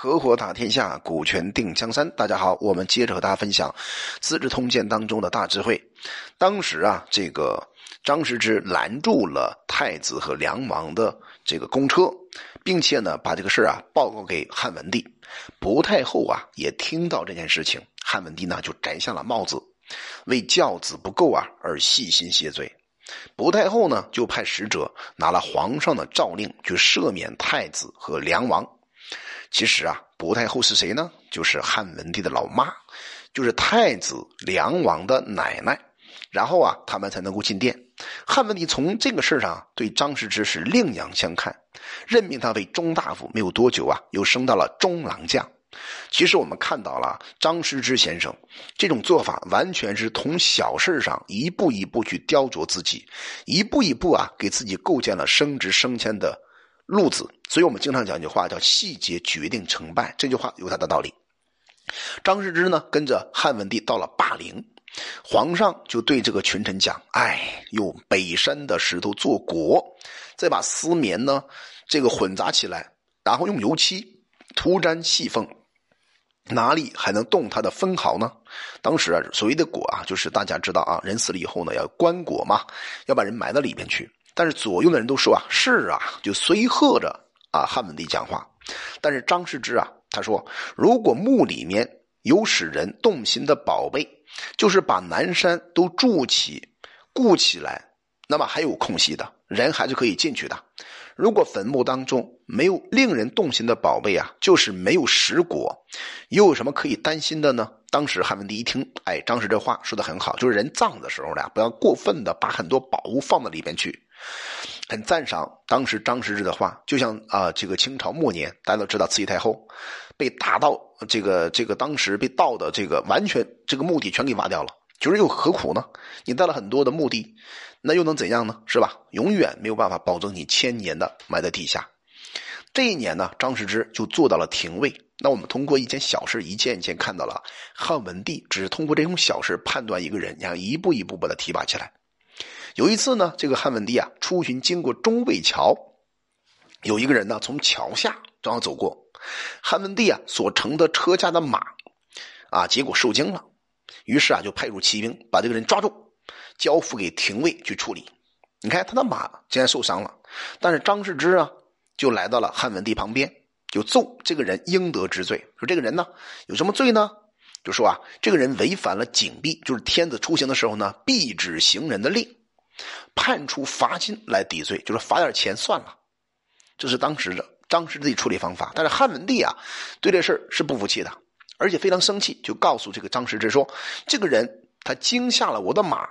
合伙打天下，股权定江山。大家好，我们接着和大家分享《资治通鉴》当中的大智慧。当时啊，这个张时之拦住了太子和梁王的这个公车，并且呢，把这个事啊报告给汉文帝。薄太后啊也听到这件事情，汉文帝呢就摘下了帽子，为教子不够啊而细心谢罪。薄太后呢就派使者拿了皇上的诏令，去赦免太子和梁王。其实啊，薄太后是谁呢？就是汉文帝的老妈，就是太子梁王的奶奶。然后啊，他们才能够进殿。汉文帝从这个事上对张时之是另眼相看，任命他为中大夫。没有多久啊，又升到了中郎将。其实我们看到了张师之先生这种做法，完全是从小事上一步一步去雕琢自己，一步一步啊，给自己构建了升职升迁的。路子，所以我们经常讲一句话，叫“细节决定成败”。这句话有它的道理。张世之呢，跟着汉文帝到了霸陵，皇上就对这个群臣讲：“哎，用北山的石头做椁，再把丝棉呢，这个混杂起来，然后用油漆涂粘细缝，哪里还能动它的分毫呢？”当时啊，所谓的椁啊，就是大家知道啊，人死了以后呢，要棺椁嘛，要把人埋到里边去。但是左右的人都说啊，是啊，就随和着啊。汉文帝讲话，但是张世之啊，他说，如果墓里面有使人动心的宝贝，就是把南山都筑起、固起来，那么还有空隙的，人还是可以进去的。如果坟墓当中没有令人动心的宝贝啊，就是没有石果，又有什么可以担心的呢？当时汉文帝一听，哎，张氏这话说的很好，就是人葬的时候呢，不要过分的把很多宝物放到里边去。很赞赏当时张时之的话，就像啊，这个清朝末年，大家都知道慈禧太后被打到这个这个当时被盗的这个完全这个墓地全给挖掉了，就是又何苦呢？你带了很多的目的，那又能怎样呢？是吧？永远没有办法保证你千年的埋在地下。这一年呢，张时之就做到了廷尉。那我们通过一件小事，一件一件看到了汉文帝只是通过这种小事判断一个人，然后一步一步把他提拔起来。有一次呢，这个汉文帝啊出巡经过中卫桥，有一个人呢从桥下正好走过，汉文帝啊所乘的车驾的马，啊结果受惊了，于是啊就派出骑兵把这个人抓住，交付给廷尉去处理。你看他的马竟然受伤了，但是张世之啊就来到了汉文帝旁边，就奏这个人应得之罪，说这个人呢有什么罪呢？就说啊这个人违反了警币，就是天子出行的时候呢必止行人的令。判处罚金来抵罪，就是罚点钱算了。这是当时的张时的处理方法。但是汉文帝啊，对这事是不服气的，而且非常生气，就告诉这个张时之说：“这个人他惊吓了我的马，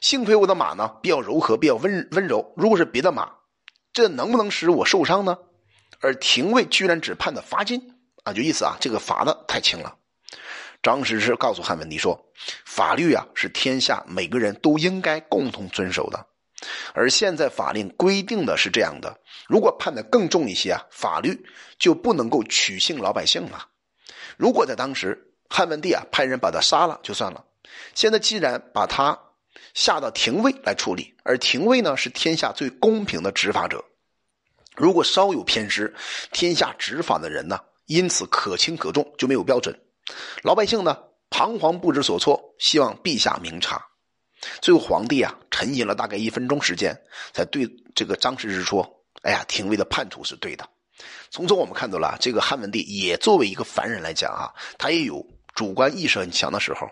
幸亏我的马呢比较柔和，比较温温柔。如果是别的马，这能不能使我受伤呢？”而廷尉居然只判的罚金啊，就意思啊，这个罚的太轻了。张时之告诉汉文帝说：“法律啊，是天下每个人都应该共同遵守的。而现在法令规定的是这样的，如果判的更重一些啊，法律就不能够取信老百姓了。如果在当时，汉文帝啊派人把他杀了就算了。现在既然把他下到廷尉来处理，而廷尉呢是天下最公平的执法者，如果稍有偏失，天下执法的人呢，因此可轻可重就没有标准。”老百姓呢，彷徨不知所措，希望陛下明察。最后，皇帝啊，沉吟了大概一分钟时间，才对这个张世之说：“哎呀，廷尉的判处是对的。”从中我们看到了，这个汉文帝也作为一个凡人来讲啊，他也有主观意识很强的时候。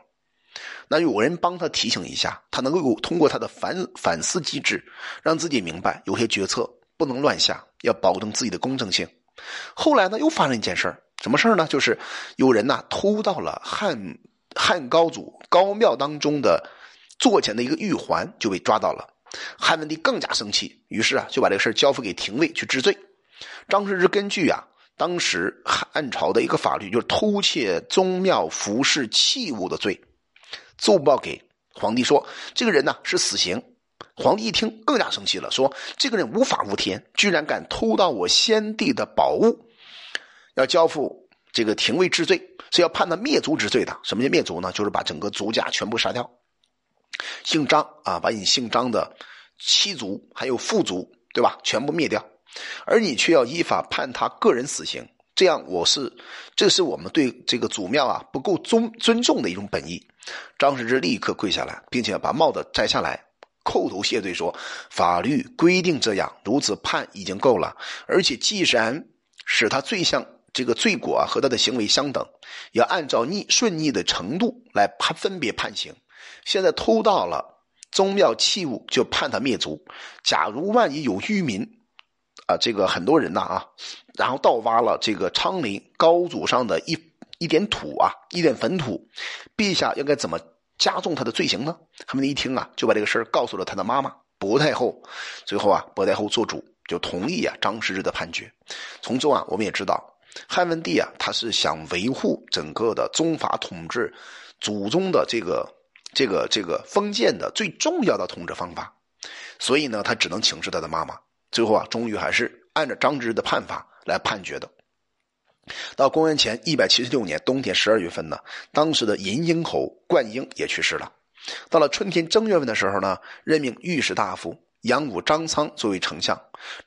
那有人帮他提醒一下，他能够通过他的反反思机制，让自己明白有些决策不能乱下，要保证自己的公正性。后来呢，又发生一件事儿。什么事儿呢？就是有人呐偷到了汉汉高祖高庙当中的座前的一个玉环，就被抓到了。汉文帝更加生气，于是啊就把这个事交付给廷尉去治罪。张世之根据啊当时汉朝的一个法律，就是偷窃宗庙服饰器物的罪，奏报给皇帝说，这个人呢是死刑。皇帝一听更加生气了，说这个人无法无天，居然敢偷盗我先帝的宝物。要交付这个廷尉治罪，是要判他灭族之罪的。什么叫灭族呢？就是把整个族家全部杀掉。姓张啊，把你姓张的妻族还有父族，对吧？全部灭掉。而你却要依法判他个人死刑，这样我是，这是我们对这个祖庙啊不够尊尊重的一种本意。张世之立刻跪下来，并且把帽子摘下来，叩头谢罪说：“法律规定这样，如此判已经够了。而且既然使他罪相这个罪果啊和他的行为相等，要按照逆顺逆的程度来判分别判刑。现在偷盗了宗庙器物，就判他灭族。假如万一有渔民。”啊，这个很多人呐啊，然后盗挖了这个昌陵高祖上的一一点土啊，一点坟土，陛下应该怎么加重他的罪行呢？他们一听啊，就把这个事儿告诉了他的妈妈薄太后。最后啊，薄太后做主就同意啊张世之的判决。从中啊，我们也知道汉文帝啊，他是想维护整个的宗法统治，祖宗的这个这个这个封建的最重要的统治方法，所以呢，他只能请示他的妈妈。最后啊，终于还是按照张之的判法来判决的。到公元前一百七十六年冬天十二月份呢，当时的银鹰侯冠英也去世了。到了春天正月份的时候呢，任命御史大夫杨武张苍作为丞相。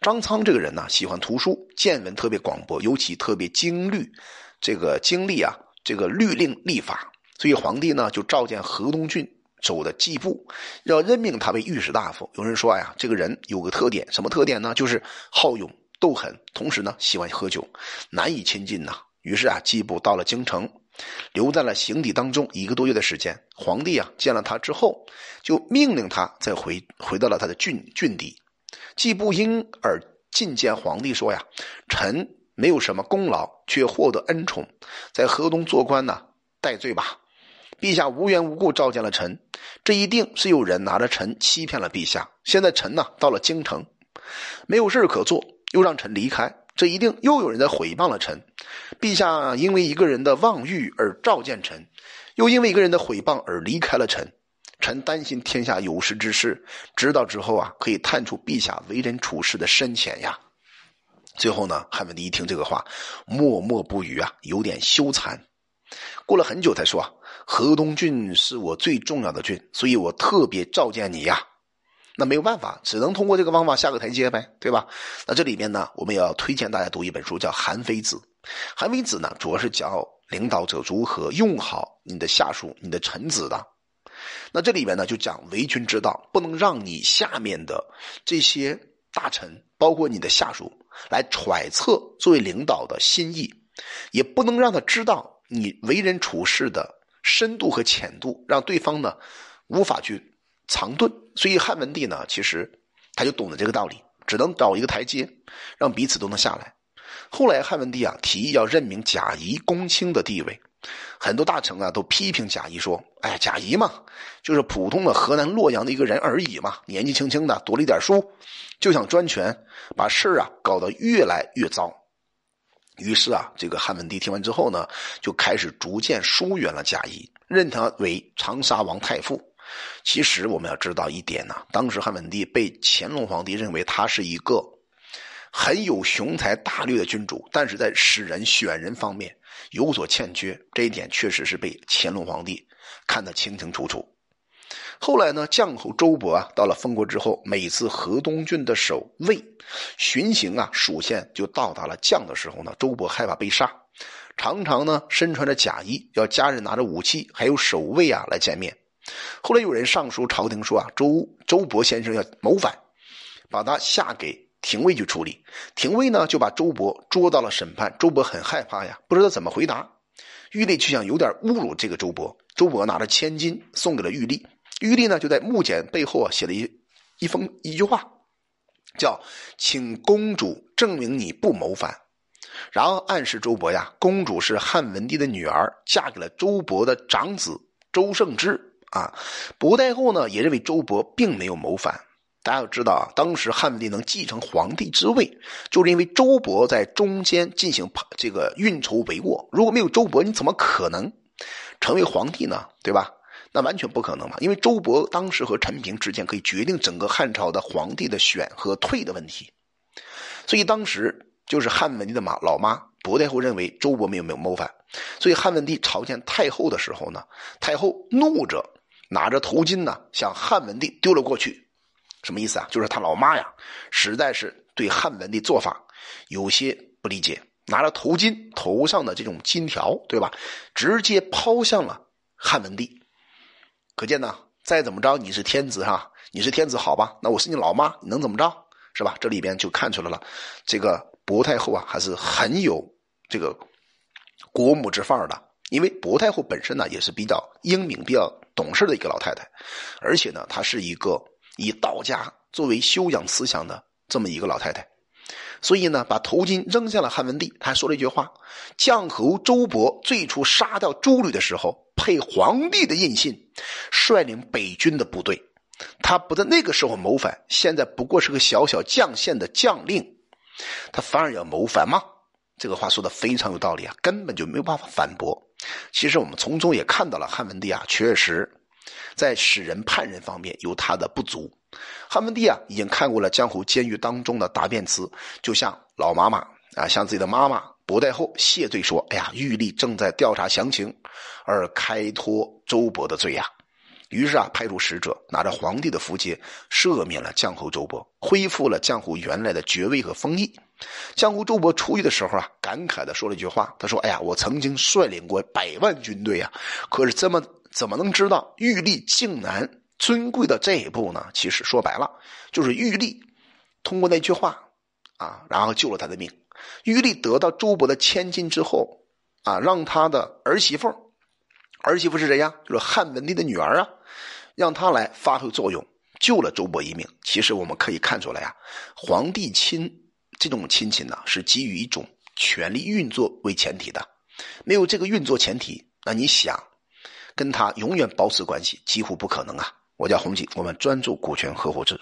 张苍这个人呢，喜欢图书，见闻特别广博，尤其特别精律，这个经历啊，这个律令立法。所以皇帝呢，就召见河东郡。走的季布，要任命他为御史大夫。有人说呀，这个人有个特点，什么特点呢？就是好勇斗狠，同时呢喜欢喝酒，难以亲近呐。于是啊，季布到了京城，留在了行邸当中一个多月的时间。皇帝啊见了他之后，就命令他再回回到了他的郡郡邸。季布因而觐见皇帝，说呀：“臣没有什么功劳，却获得恩宠，在河东做官呢，戴罪吧。”陛下无缘无故召见了臣，这一定是有人拿着臣欺骗了陛下。现在臣呢到了京城，没有事可做，又让臣离开，这一定又有人在诽谤了臣。陛下因为一个人的妄欲而召见臣，又因为一个人的诽谤而离开了臣。臣担心天下有识之士知道之后啊，可以探出陛下为人处事的深浅呀。最后呢，汉文帝一听这个话，默默不语啊，有点羞惭。过了很久才说。河东郡是我最重要的郡，所以我特别召见你呀。那没有办法，只能通过这个方法下个台阶呗，对吧？那这里面呢，我们也要推荐大家读一本书，叫《韩非子》。《韩非子》呢，主要是教领导者如何用好你的下属、你的臣子的。那这里面呢，就讲为君之道，不能让你下面的这些大臣，包括你的下属，来揣测作为领导的心意，也不能让他知道你为人处事的。深度和浅度让对方呢无法去藏遁，所以汉文帝呢其实他就懂得这个道理，只能找一个台阶，让彼此都能下来。后来汉文帝啊提议要任命贾谊公卿的地位，很多大臣啊都批评贾谊说：“哎，贾谊嘛，就是普通的河南洛阳的一个人而已嘛，年纪轻轻的读了一点书，就想专权，把事啊搞得越来越糟。”于是啊，这个汉文帝听完之后呢，就开始逐渐疏远了贾谊，认他为长沙王太傅。其实我们要知道一点呢，当时汉文帝被乾隆皇帝认为他是一个很有雄才大略的君主，但是在使人选人方面有所欠缺，这一点确实是被乾隆皇帝看得清清楚楚。后来呢，将侯周勃啊，到了封国之后，每次河东郡的守卫巡行啊，属县就到达了将的时候呢，周勃害怕被杀，常常呢身穿着甲衣，要家人拿着武器，还有守卫啊来见面。后来有人上书朝廷说啊，周周勃先生要谋反，把他下给廷尉去处理。廷尉呢就把周勃捉到了审判。周勃很害怕呀，不知道怎么回答。玉立就想有点侮辱这个周勃，周勃拿着千金送给了玉立。玉帝呢，就在木简背后啊写了一一封一句话，叫“请公主证明你不谋反”，然后暗示周勃呀，公主是汉文帝的女儿，嫁给了周勃的长子周胜之啊。薄太后呢，也认为周勃并没有谋反。大家要知道啊，当时汉文帝能继承皇帝之位，就是因为周勃在中间进行这个运筹帷幄。如果没有周勃，你怎么可能成为皇帝呢？对吧？那完全不可能嘛，因为周勃当时和陈平之间可以决定整个汉朝的皇帝的选和退的问题，所以当时就是汉文帝的妈老妈薄太后认为周勃没有没有谋反，所以汉文帝朝见太后的时候呢，太后怒着拿着头巾呢向汉文帝丢了过去，什么意思啊？就是他老妈呀，实在是对汉文帝做法有些不理解，拿着头巾，头上的这种金条，对吧？直接抛向了汉文帝。可见呢，再怎么着，你是天子哈，你是天子好吧？那我是你老妈，你能怎么着？是吧？这里边就看出来了，这个薄太后啊，还是很有这个国母之范儿的。因为薄太后本身呢，也是比较英明、比较懂事的一个老太太，而且呢，她是一个以道家作为修养思想的这么一个老太太，所以呢，把头巾扔向了汉文帝。他还说了一句话：“将侯周勃最初杀掉诸吕的时候，配皇帝的印信，率领北军的部队。他不在那个时候谋反，现在不过是个小小将县的将令，他反而要谋反吗？”这个话说的非常有道理啊，根本就没有办法反驳。其实我们从中也看到了汉文帝啊，确实，在使人判人方面有他的不足。汉文帝啊，已经看过了江湖监狱当中的答辩词，就像老妈妈啊，向自己的妈妈薄太后谢罪说：“哎呀，玉帝正在调查详情，而开脱周勃的罪呀。”于是啊，派出使者拿着皇帝的符节，赦免了江侯周勃，恢复了江湖原来的爵位和封邑。江湖周勃出狱的时候啊，感慨的说了一句话：“他说，哎呀，我曾经率领过百万军队啊，可是怎么怎么能知道玉帝竟然尊贵到这一步呢？其实说白了，就是玉帝通过那句话啊，然后救了他的命。玉帝得到周勃的千金之后啊，让他的儿媳妇儿媳妇是谁呀？就是汉文帝的女儿啊，让他来发挥作用，救了周勃一命。其实我们可以看出来呀，皇帝亲。”这种亲情呢，是基于一种权力运作为前提的，没有这个运作前提，那你想跟他永远保持关系，几乎不可能啊！我叫洪锦，我们专注股权合伙制。